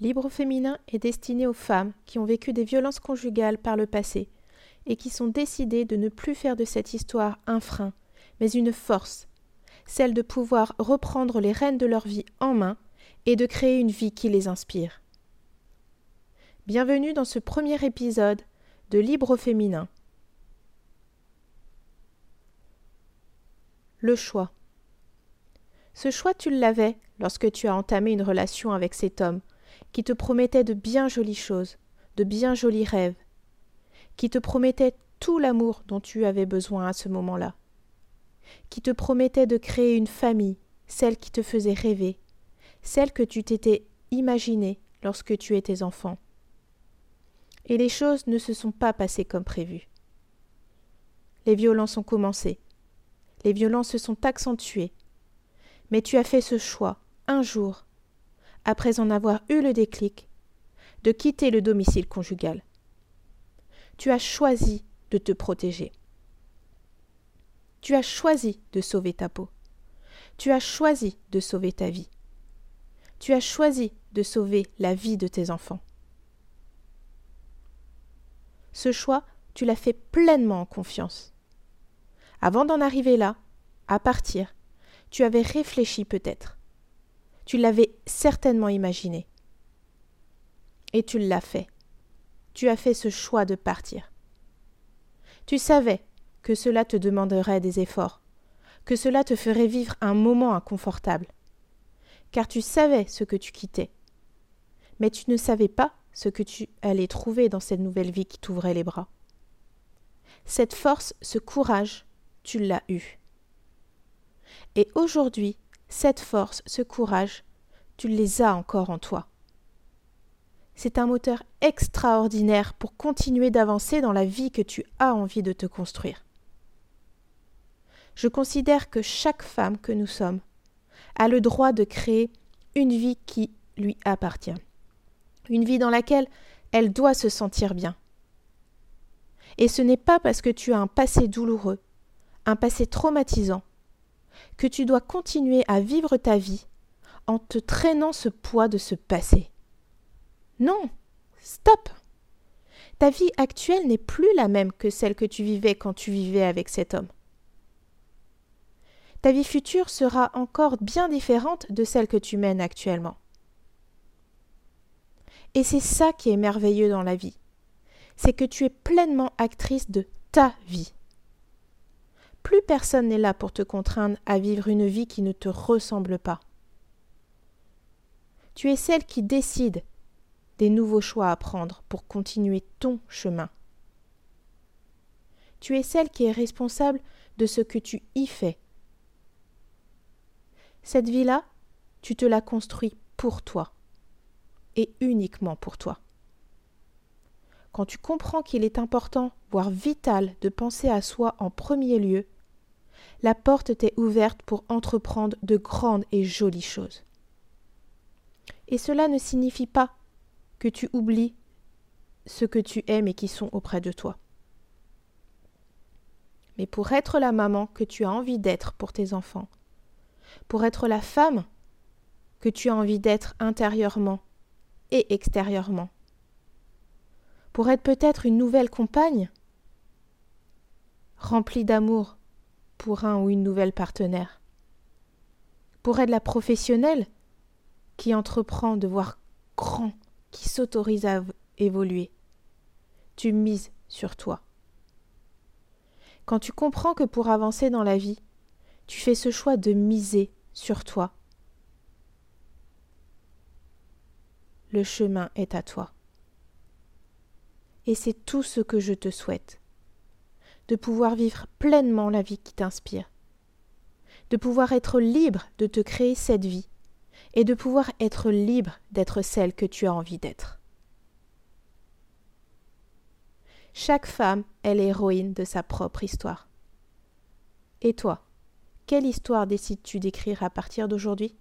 Libre féminin est destiné aux femmes qui ont vécu des violences conjugales par le passé et qui sont décidées de ne plus faire de cette histoire un frein, mais une force, celle de pouvoir reprendre les rênes de leur vie en main et de créer une vie qui les inspire. Bienvenue dans ce premier épisode de Libre féminin. Le choix. Ce choix, tu l'avais lorsque tu as entamé une relation avec cet homme qui te promettait de bien jolies choses, de bien jolis rêves, qui te promettait tout l'amour dont tu avais besoin à ce moment-là, qui te promettait de créer une famille, celle qui te faisait rêver, celle que tu t'étais imaginée lorsque tu étais enfant. Et les choses ne se sont pas passées comme prévu. Les violences ont commencé. Les violences se sont accentuées. Mais tu as fait ce choix, un jour, après en avoir eu le déclic, de quitter le domicile conjugal. Tu as choisi de te protéger. Tu as choisi de sauver ta peau. Tu as choisi de sauver ta vie. Tu as choisi de sauver la vie de tes enfants. Ce choix, tu l'as fait pleinement en confiance. Avant d'en arriver là, à partir, tu avais réfléchi peut-être. Tu l'avais certainement imaginé. Et tu l'as fait. Tu as fait ce choix de partir. Tu savais que cela te demanderait des efforts, que cela te ferait vivre un moment inconfortable, car tu savais ce que tu quittais. Mais tu ne savais pas ce que tu allais trouver dans cette nouvelle vie qui t'ouvrait les bras. Cette force, ce courage, tu l'as eu. Et aujourd'hui, cette force, ce courage, tu les as encore en toi. C'est un moteur extraordinaire pour continuer d'avancer dans la vie que tu as envie de te construire. Je considère que chaque femme que nous sommes a le droit de créer une vie qui lui appartient. Une vie dans laquelle elle doit se sentir bien. Et ce n'est pas parce que tu as un passé douloureux, un passé traumatisant, que tu dois continuer à vivre ta vie en te traînant ce poids de ce passé. Non, stop. Ta vie actuelle n'est plus la même que celle que tu vivais quand tu vivais avec cet homme. Ta vie future sera encore bien différente de celle que tu mènes actuellement. Et c'est ça qui est merveilleux dans la vie. C'est que tu es pleinement actrice de ta vie. Plus personne n'est là pour te contraindre à vivre une vie qui ne te ressemble pas. Tu es celle qui décide des nouveaux choix à prendre pour continuer ton chemin. Tu es celle qui est responsable de ce que tu y fais. Cette vie-là, tu te la construis pour toi et uniquement pour toi. Quand tu comprends qu'il est important, voire vital, de penser à soi en premier lieu, la porte t'est ouverte pour entreprendre de grandes et jolies choses. Et cela ne signifie pas que tu oublies ceux que tu aimes et qui sont auprès de toi. Mais pour être la maman que tu as envie d'être pour tes enfants, pour être la femme que tu as envie d'être intérieurement et extérieurement, pour être peut-être une nouvelle compagne, remplie d'amour pour un ou une nouvelle partenaire, pour être la professionnelle qui entreprend de voir grand, qui s'autorise à évoluer. Tu mises sur toi. Quand tu comprends que pour avancer dans la vie, tu fais ce choix de miser sur toi, le chemin est à toi. Et c'est tout ce que je te souhaite. De pouvoir vivre pleinement la vie qui t'inspire. De pouvoir être libre de te créer cette vie et de pouvoir être libre d'être celle que tu as envie d'être. Chaque femme est l'héroïne de sa propre histoire. Et toi, quelle histoire décides-tu d'écrire à partir d'aujourd'hui?